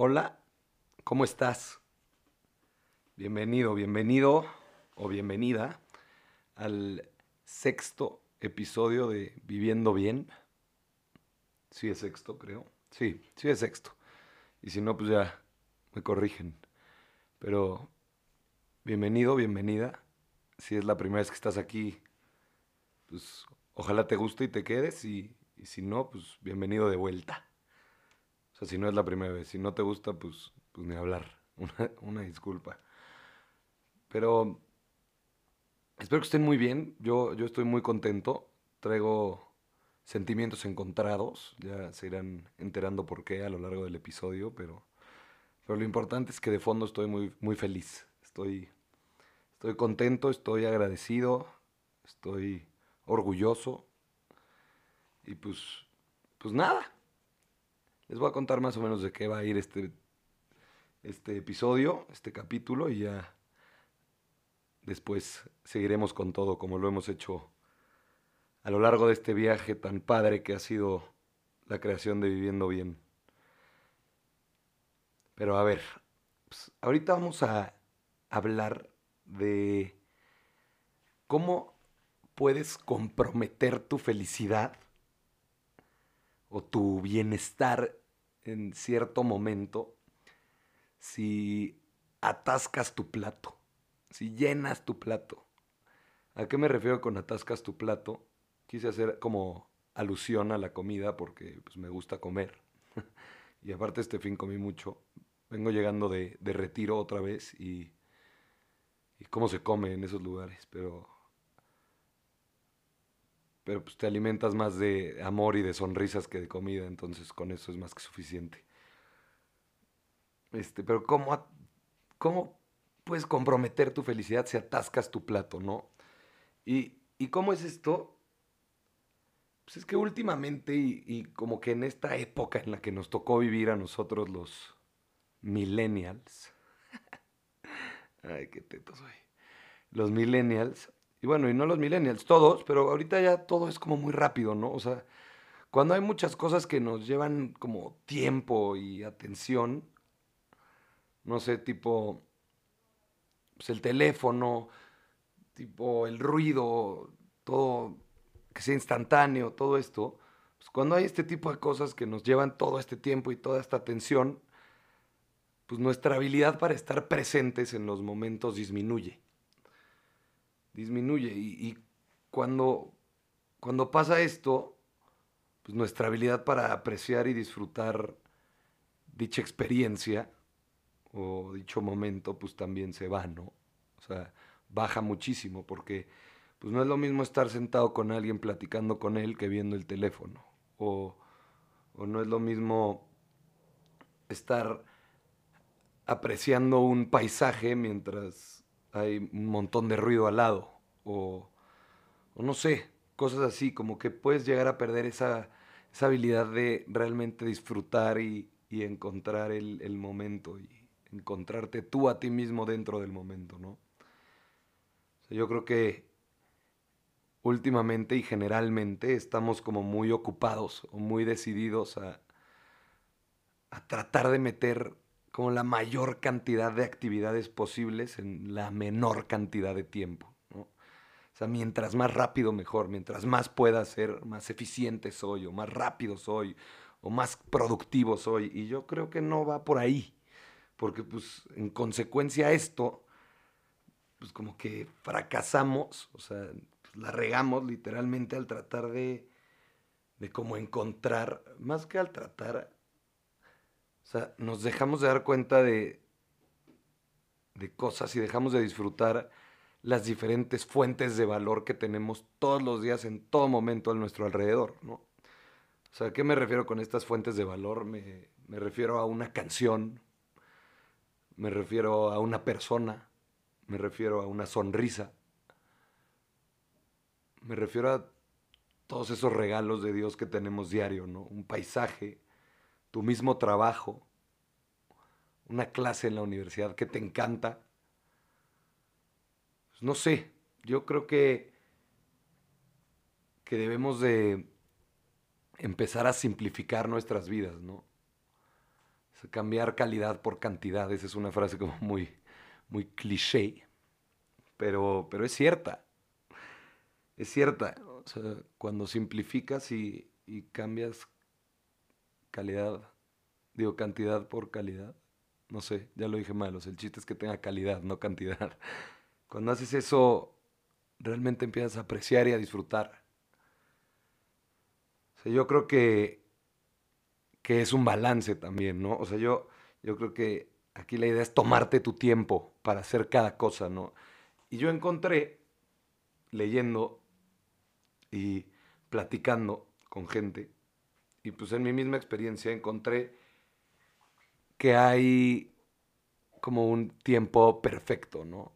Hola, ¿cómo estás? Bienvenido, bienvenido o bienvenida al sexto episodio de Viviendo Bien. Sí es sexto, creo. Sí, sí es sexto. Y si no, pues ya me corrigen. Pero bienvenido, bienvenida. Si es la primera vez que estás aquí, pues ojalá te guste y te quedes. Y, y si no, pues bienvenido de vuelta. O sea, si no es la primera vez, si no te gusta, pues, pues ni hablar. Una, una disculpa. Pero espero que estén muy bien. Yo, yo estoy muy contento. Traigo sentimientos encontrados. Ya se irán enterando por qué a lo largo del episodio, pero, pero lo importante es que de fondo estoy muy, muy feliz. Estoy, estoy contento, estoy agradecido, estoy orgulloso. Y pues, pues nada. Les voy a contar más o menos de qué va a ir este, este episodio, este capítulo, y ya después seguiremos con todo como lo hemos hecho a lo largo de este viaje tan padre que ha sido la creación de Viviendo Bien. Pero a ver, pues, ahorita vamos a hablar de cómo puedes comprometer tu felicidad o tu bienestar en cierto momento si atascas tu plato, si llenas tu plato. ¿A qué me refiero con atascas tu plato? Quise hacer como alusión a la comida porque pues, me gusta comer. y aparte este fin comí mucho. Vengo llegando de, de retiro otra vez y, y cómo se come en esos lugares, pero pero pues te alimentas más de amor y de sonrisas que de comida, entonces con eso es más que suficiente. Este, pero ¿cómo, cómo puedes comprometer tu felicidad si atascas tu plato, no? ¿Y, y cómo es esto? Pues es que últimamente y, como que en esta época en la que nos tocó vivir a nosotros los millennials, ay, qué teto soy, los millennials, y bueno, y no los millennials, todos, pero ahorita ya todo es como muy rápido, ¿no? O sea, cuando hay muchas cosas que nos llevan como tiempo y atención, no sé, tipo pues el teléfono, tipo el ruido, todo que sea instantáneo, todo esto, pues cuando hay este tipo de cosas que nos llevan todo este tiempo y toda esta atención, pues nuestra habilidad para estar presentes en los momentos disminuye disminuye. Y, cuando, cuando pasa esto, pues nuestra habilidad para apreciar y disfrutar dicha experiencia o dicho momento, pues también se va, ¿no? O sea, baja muchísimo porque pues no es lo mismo estar sentado con alguien platicando con él que viendo el teléfono. O, o no es lo mismo estar apreciando un paisaje mientras hay un montón de ruido al lado. O, no sé, cosas así, como que puedes llegar a perder esa, esa habilidad de realmente disfrutar y, y encontrar el, el, momento y encontrarte tú a ti mismo dentro del momento, ¿no? Yo creo que últimamente y generalmente estamos como muy ocupados o muy decididos a, a tratar de meter como la mayor cantidad de actividades posibles en la menor cantidad de tiempo. O sea, mientras más rápido mejor, mientras más pueda ser, más eficiente soy, o más rápido soy, o más productivo soy. Y yo creo que no va por ahí, porque pues en consecuencia esto, pues como que fracasamos, o sea, pues, la regamos literalmente al tratar de, de como encontrar, más que al tratar, o sea, nos dejamos de dar cuenta de, de cosas y dejamos de disfrutar las diferentes fuentes de valor que tenemos todos los días, en todo momento a nuestro alrededor, ¿no? O sea, ¿a qué me refiero con estas fuentes de valor? Me, me refiero a una canción, me refiero a una persona, me refiero a una sonrisa, me refiero a todos esos regalos de Dios que tenemos diario, ¿no? Un paisaje, tu mismo trabajo, una clase en la universidad que te encanta. Pues no sé, yo creo que, que debemos de empezar a simplificar nuestras vidas, ¿no? cambiar calidad por cantidad, esa es una frase como muy, muy cliché, pero, pero es cierta. Es cierta. O sea, cuando simplificas y, y cambias calidad, digo cantidad por calidad, no sé, ya lo dije mal, o sea, el chiste es que tenga calidad, no cantidad. Cuando haces eso, realmente empiezas a apreciar y a disfrutar. Yo creo que, que es un balance también, ¿no? O sea, yo, yo creo que aquí la idea es tomarte tu tiempo para hacer cada cosa, ¿no? Y yo encontré, leyendo y platicando con gente, y pues en mi misma experiencia encontré que hay como un tiempo perfecto, ¿no?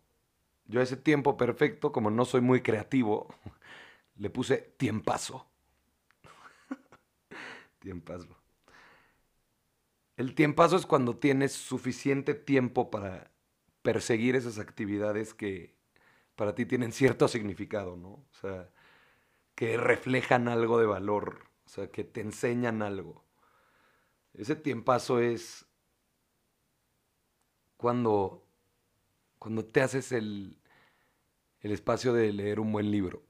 Yo a ese tiempo perfecto, como no soy muy creativo, le puse tiempazo. tiempazo. El tiempazo es cuando tienes suficiente tiempo para perseguir esas actividades que para ti tienen cierto significado, ¿no? O sea, que reflejan algo de valor, sea, que te enseñan algo. Ese tiempazo es cuando, cuando te haces el, el espacio de leer un buen libro.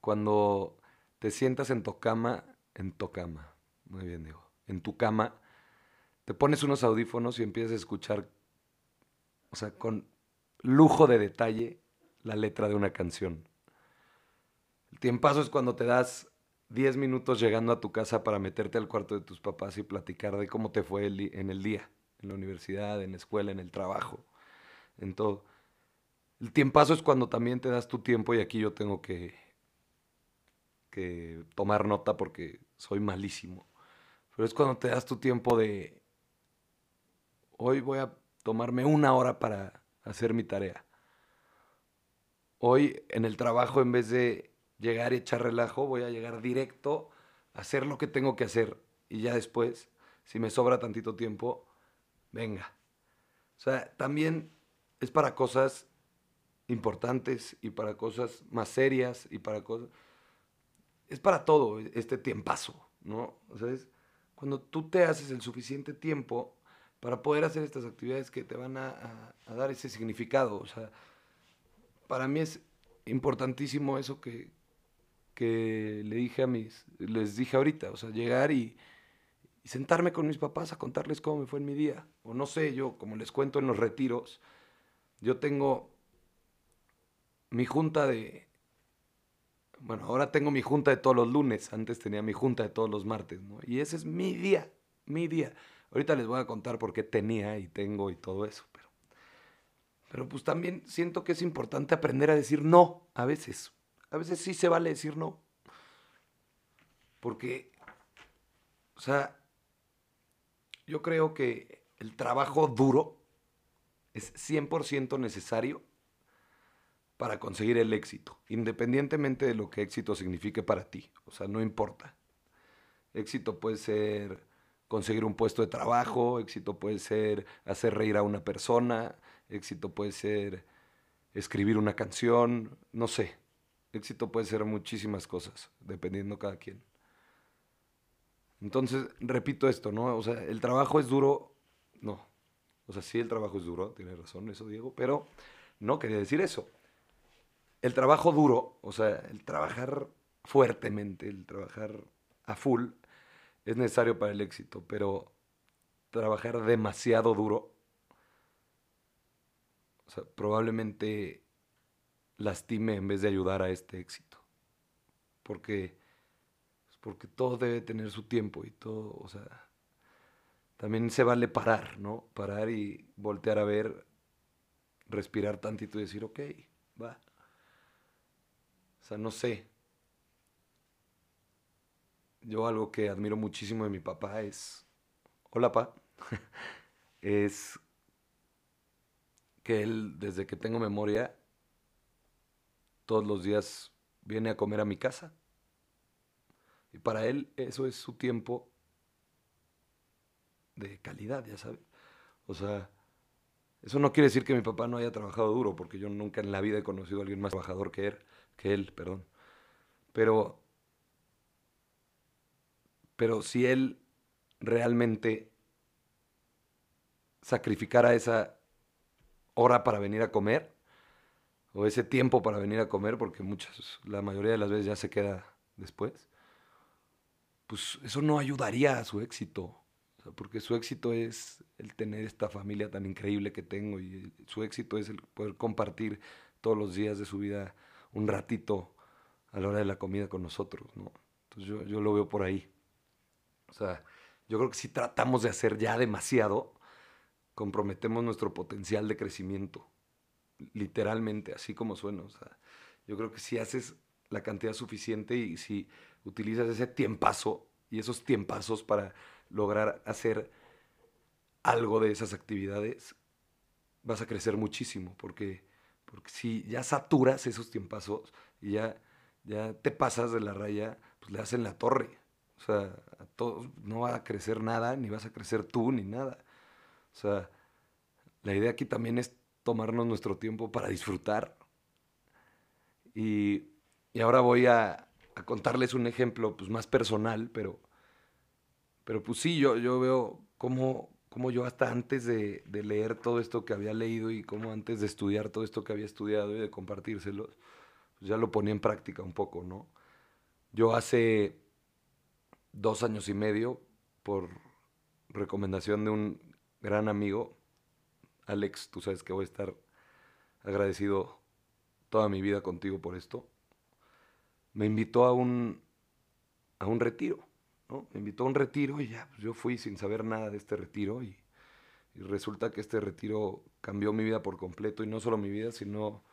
Cuando te sientas en tu cama, en tu cama, muy bien digo, en tu cama, te pones unos audífonos y empiezas a escuchar, o sea, con lujo de detalle, la letra de una canción. El tiempazo es cuando te das 10 minutos llegando a tu casa para meterte al cuarto de tus papás y platicar de cómo te fue en el día en la universidad, en la escuela, en el trabajo, en todo. El tiempazo es cuando también te das tu tiempo y aquí yo tengo que, que tomar nota porque soy malísimo. Pero es cuando te das tu tiempo de, hoy voy a tomarme una hora para hacer mi tarea. Hoy en el trabajo, en vez de llegar y echar relajo, voy a llegar directo a hacer lo que tengo que hacer. Y ya después, si me sobra tantito tiempo, venga. O sea, también es para cosas importantes y para cosas más serias y para cosas... Es para todo este tiempazo, ¿no? O sea, es cuando tú te haces el suficiente tiempo para poder hacer estas actividades que te van a, dar ese significado. O sea, para mí es importantísimo eso que, que le dije a mis, les dije ahorita, o sea, llegar y, sentarme con mis papás a contarles cómo me fue en mi día. O no sé, yo, como les cuento en los retiros, yo tengo mi junta de... Bueno, ahora tengo mi junta de todos los lunes, antes tenía mi junta de todos los martes, ¿no? Y ese es mi día, mi día. Ahorita les voy a contar por qué tenía y tengo y todo eso, pero... Pero pues también siento que es importante aprender a decir no a veces. A veces sí se vale decir no. Porque, o sea, yo creo que el trabajo duro es 100% necesario para conseguir el éxito, independientemente de lo que éxito signifique para ti. O sea, no importa. Éxito puede ser conseguir un puesto de trabajo, éxito puede ser hacer reír a una persona, éxito puede ser escribir una canción, no sé. Éxito puede ser muchísimas cosas, dependiendo cada quien. Entonces, repito esto, ¿no? O sea, el trabajo es duro, no. O sea, sí, el trabajo es duro, tiene razón eso, Diego, pero no quería decir eso. El trabajo duro, o sea, el trabajar fuertemente, el trabajar a full, es necesario para el éxito, pero trabajar demasiado duro, o sea, probablemente lastime en vez de ayudar a este éxito. Porque porque todo debe tener su tiempo y todo, o sea, también se vale parar, ¿no? Parar y voltear a ver, respirar tantito y decir, ok, va. O sea, no sé. Yo algo que admiro muchísimo de mi papá es, hola pa, es que él, desde que tengo memoria, todos los días viene a comer a mi casa. Y para él eso es su tiempo de calidad, ya sabes. O sea, eso no quiere decir que mi papá no haya trabajado duro, porque yo nunca en la vida he conocido a alguien más trabajador que él, que él, perdón. Pero, pero si él realmente sacrificara esa hora para venir a comer o ese tiempo para venir a comer, porque muchas, la mayoría de las veces ya se queda después, pues eso no ayudaría a su éxito. porque su éxito es el tener esta familia tan increíble que tengo y su éxito es el poder compartir todos los días de su vida un ratito a la hora de la comida con nosotros, ¿no? Entonces yo, yo lo veo por ahí. O sea, yo creo que si tratamos de hacer ya demasiado, comprometemos nuestro potencial de crecimiento. Literalmente, así como suena. Yo creo que si haces la cantidad suficiente y si utilizas ese tiempazo y esos tiempazos para lograr hacer algo de esas actividades, vas a crecer muchísimo. Porque, porque si ya saturas esos tiempazos y ya, ya te pasas de la raya, pues le hacen la torre. O sea, a todos no va a crecer nada, ni vas a crecer tú, ni nada. O sea, la idea aquí también es tomarnos nuestro tiempo para disfrutar. Y, ahora voy a, contarles un ejemplo pues, más personal, pero, pero pues sí, yo, yo veo cómo, cómo yo hasta antes de, leer todo esto que había leído y cómo antes de estudiar todo esto que había estudiado y de compartírselos, pues ya lo ponía en práctica un poco, ¿no? Yo hace dos años y medio, por recomendación de un gran amigo, Alex, tú sabes que voy a estar agradecido toda mi vida contigo por esto, me invitó a un, a un retiro, ¿no? Me invitó a un retiro y ya, pues yo fui sin saber nada de este retiro y, resulta que este retiro cambió mi vida por completo y no solo mi vida, sino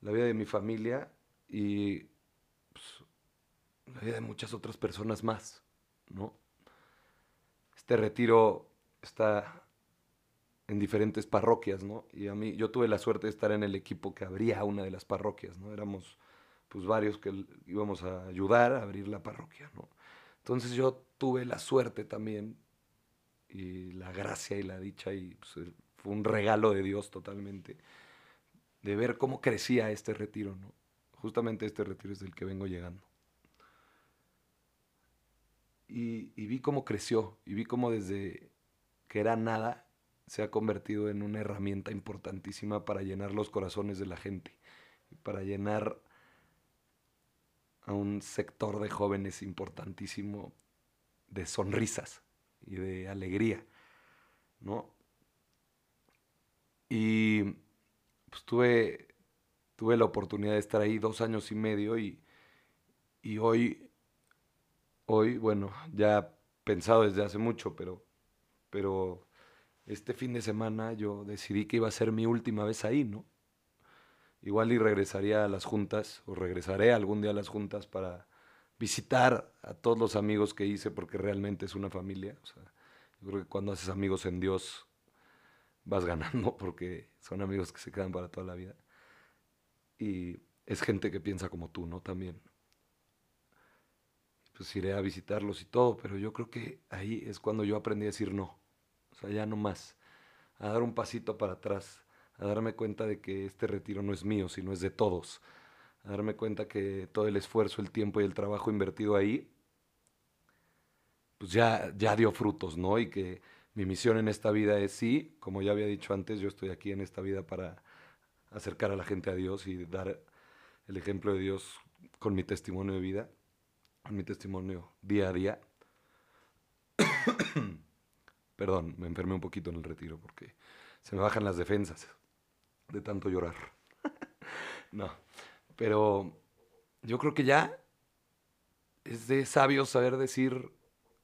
la vida de mi familia y pues, la vida de muchas otras personas más, ¿no? Este retiro está en diferentes parroquias, ¿no? Y a mí, yo tuve la suerte de estar en el equipo que abría una de las parroquias, ¿no? Éramos, pues, varios que íbamos a ayudar a abrir la parroquia, ¿no? Entonces yo tuve la suerte también y la gracia y la dicha y pues, fue un regalo de Dios totalmente de ver cómo crecía este retiro, ¿no? Justamente este retiro es del que vengo llegando. Y, y vi cómo creció y vi cómo desde que era nada se ha convertido en una herramienta importantísima para llenar los corazones de la gente, para llenar a un sector de jóvenes importantísimo de sonrisas y de alegría, ¿no? Y pues tuve, tuve la oportunidad de estar ahí dos años y medio y, y hoy, hoy, bueno, ya pensado desde hace mucho, pero, pero este fin de semana yo decidí que iba a ser mi última vez ahí, ¿no? Igual y regresaría a las juntas, o regresaré algún día a las juntas para visitar a todos los amigos que hice, porque realmente es una familia. O sea, yo creo que cuando haces amigos en Dios vas ganando, porque son amigos que se quedan para toda la vida. Y es gente que piensa como tú, ¿no? También. Pues iré a visitarlos y todo, pero yo creo que ahí es cuando yo aprendí a decir no o sea, ya no más. A dar un pasito para atrás, a darme cuenta de que este retiro no es mío, sino es de todos. A darme cuenta que todo el esfuerzo, el tiempo y el trabajo invertido ahí, pues ya, ya dio frutos, ¿no? Y que mi misión en esta vida es sí, como ya había dicho antes, yo estoy aquí en esta vida para acercar a la gente a Dios y dar el ejemplo de Dios con mi testimonio de vida, con mi testimonio día a día. Perdón, me enfermé un poquito en el retiro porque se me bajan las defensas de tanto llorar. no, pero yo creo que ya es de sabio saber decir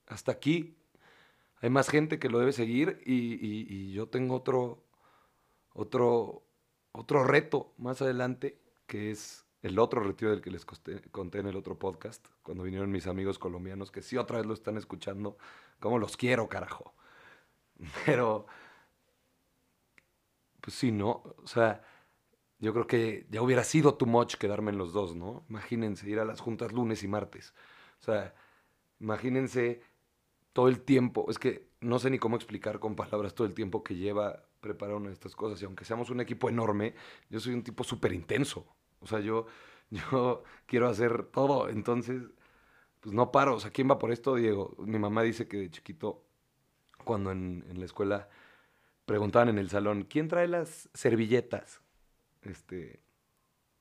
hasta aquí. Hay más gente que lo debe seguir y, yo tengo otro, otro, otro reto más adelante que es el otro retiro del que les conté en el otro podcast, cuando vinieron mis amigos colombianos, que sí otra vez lo están escuchando, como los quiero, carajo. Pero, pues sí, ¿no? O sea, yo creo que ya hubiera sido too much quedarme en los dos, ¿no? Imagínense ir a las juntas lunes y martes. O sea, imagínense todo el tiempo, es que no sé ni cómo explicar con palabras todo el tiempo que lleva preparar una de estas cosas. Y aunque seamos un equipo enorme, yo soy un tipo súper intenso. O sea, yo, yo quiero hacer todo. Entonces, pues no paro. O sea, ¿quién va por esto, Diego? Mi mamá dice que de chiquito cuando en, la escuela preguntaban en el salón, ¿quién trae las servilletas? Este,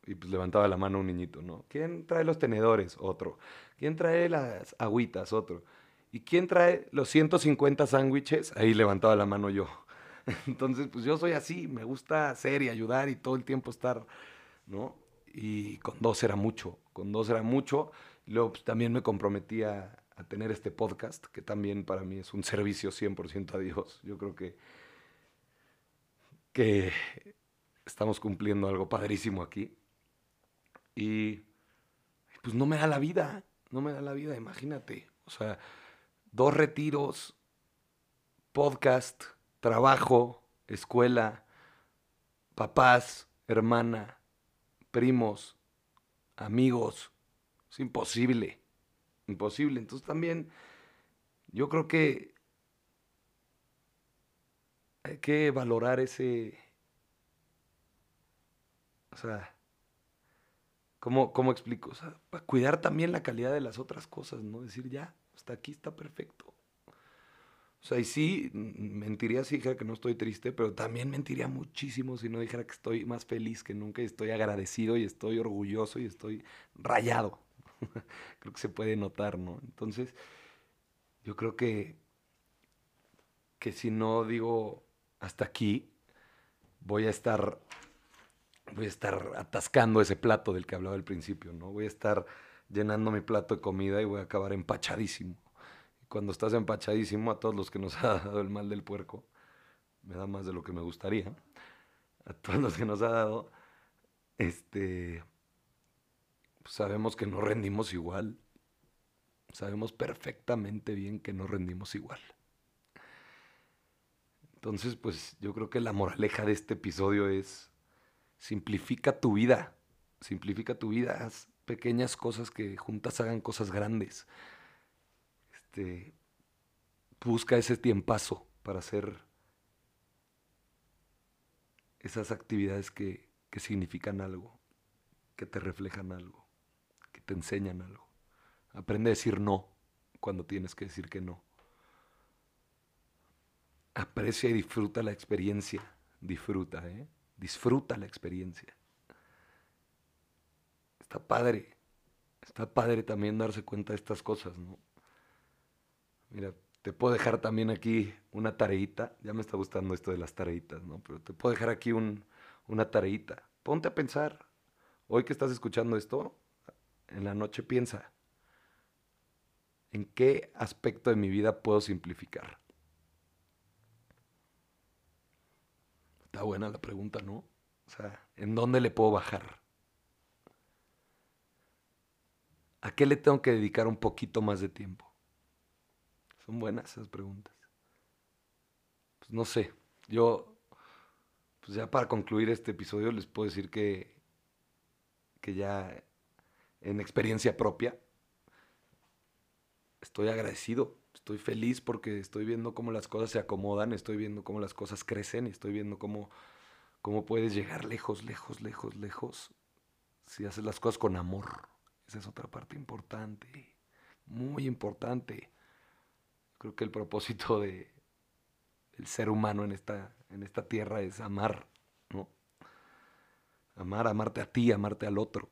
y pues levantaba la mano un niñito, ¿no? ¿Quién trae los tenedores? Otro. ¿Quién trae las agüitas? Otro. ¿Y quién trae los 150 sándwiches? Ahí levantaba la mano yo. Entonces, pues yo soy así, me gusta hacer y ayudar y todo el tiempo estar, ¿no? Y con dos era mucho, con dos era mucho. Luego pues, también me comprometía a tener este podcast, que también para mí es un servicio 100% a Dios. Yo creo que, que estamos cumpliendo algo padrísimo aquí. Y pues no me da la vida, no me da la vida, imagínate. O sea, dos retiros, podcast, trabajo, escuela, papás, hermana, primos, amigos. Es imposible, imposible. Entonces también yo creo que hay que valorar ese... O sea, ¿Cómo, ¿Cómo explico? O sea, para cuidar también la calidad de las otras cosas, ¿no? Decir, ya, hasta aquí está perfecto. O sea, y sí, mentiría si dijera que no estoy triste, pero también mentiría muchísimo si no dijera que estoy más feliz que nunca y estoy agradecido y estoy orgulloso y estoy rayado. creo que se puede notar, ¿no? Entonces, yo creo que, que si no digo hasta aquí, voy a estar voy a estar atascando ese plato del que hablaba al principio, ¿no? Voy a estar llenando mi plato de comida y voy a acabar empachadísimo. Y cuando estás empachadísimo, a todos los que nos ha dado el mal del puerco, me da más de lo que me gustaría, a todos los que nos ha dado, este, sabemos que no rendimos igual. Sabemos perfectamente bien que no rendimos igual. Entonces, pues yo creo que la moraleja de este episodio es Simplifica tu vida. Simplifica tu vida. Haz pequeñas cosas que juntas hagan cosas grandes. Este, busca ese tiempazo para hacer esas actividades que, que significan algo, que te reflejan algo, te enseñan algo. Aprende a decir no cuando tienes que decir que no. Aprecia y disfruta la experiencia. Disfruta, ¿eh? Disfruta la experiencia. Está padre. Está padre también darse cuenta de estas cosas, ¿no? Mira, te puedo dejar también aquí una tareita. Ya me está gustando esto de las tareitas, ¿no? Pero te puedo dejar aquí una tareita. Ponte a pensar. Hoy que estás escuchando esto, en la noche piensa. ¿En qué aspecto de mi vida puedo simplificar? Está buena la pregunta, ¿no? O sea, ¿en dónde le puedo bajar? ¿A qué le tengo que dedicar un poquito más de tiempo? Son buenas esas preguntas. Pues no sé, yo, pues ya para concluir este episodio les puedo decir que, que ya en experiencia propia estoy agradecido Estoy feliz porque estoy viendo cómo las cosas se acomodan, estoy viendo cómo las cosas crecen, estoy viendo cómo, cómo puedes llegar lejos, lejos, lejos, lejos, si haces las cosas con amor. Esa es otra parte importante, muy importante. Creo que el propósito de el ser humano en esta, en esta tierra es amar, ¿no? Amar, amarte a ti, amarte al otro.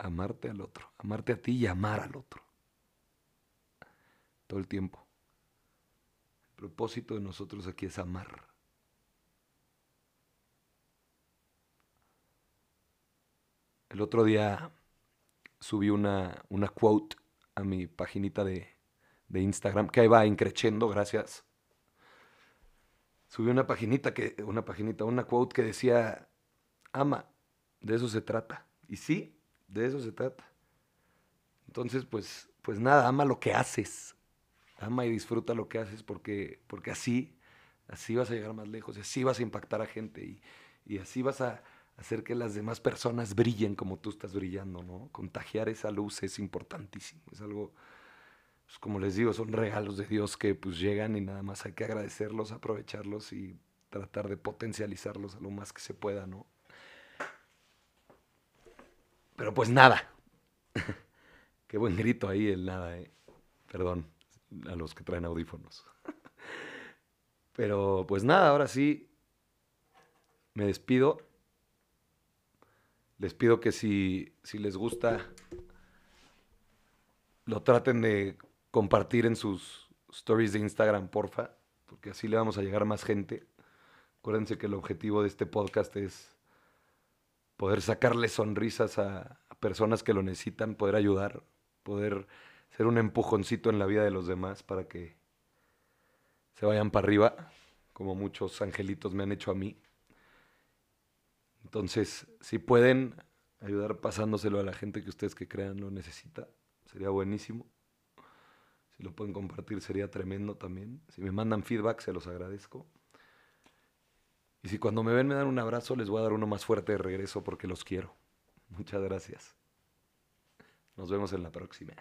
Amarte al otro, amarte a ti y amar al otro todo el tiempo. El propósito de nosotros aquí es amar. El otro día subí una, una quote a mi paginita de, de Instagram, que ahí va increchendo, gracias. Subí una paginita, que, una paginita, una quote que decía, ama, de eso se trata. Y sí, de eso se trata. Entonces, pues, pues nada, ama lo que haces, ama y disfruta lo que haces porque, porque así, así vas a llegar más lejos, y así vas a impactar a gente y, y así vas a hacer que las demás personas brillen como tú estás brillando, ¿no? Contagiar esa luz es importantísimo, es algo, pues como les digo, son regalos de Dios que pues llegan y nada más hay que agradecerlos, aprovecharlos y tratar de potencializarlos a lo más que se pueda, ¿no? Pero pues nada. Qué buen grito ahí el nada, ¿eh? Perdón a los que traen audífonos. Pero pues nada, ahora sí me despido. Les pido que si, si les gusta, lo traten de compartir en sus stories de Instagram, porfa, porque así le vamos a llegar a más gente. Acuérdense que el objetivo de este podcast es poder sacarle sonrisas a, a personas que lo necesitan, poder ayudar, poder ser un empujoncito en la vida de los demás para que se vayan para arriba, como muchos angelitos me han hecho a mí. Entonces, si pueden ayudar pasándoselo a la gente que ustedes que crean lo necesita, sería buenísimo. Si lo pueden compartir sería tremendo también. Si me mandan feedback, se los agradezco. Y si cuando me ven me dan un abrazo, les voy a dar uno más fuerte de regreso porque los quiero. Muchas gracias. Nos vemos en la próxima.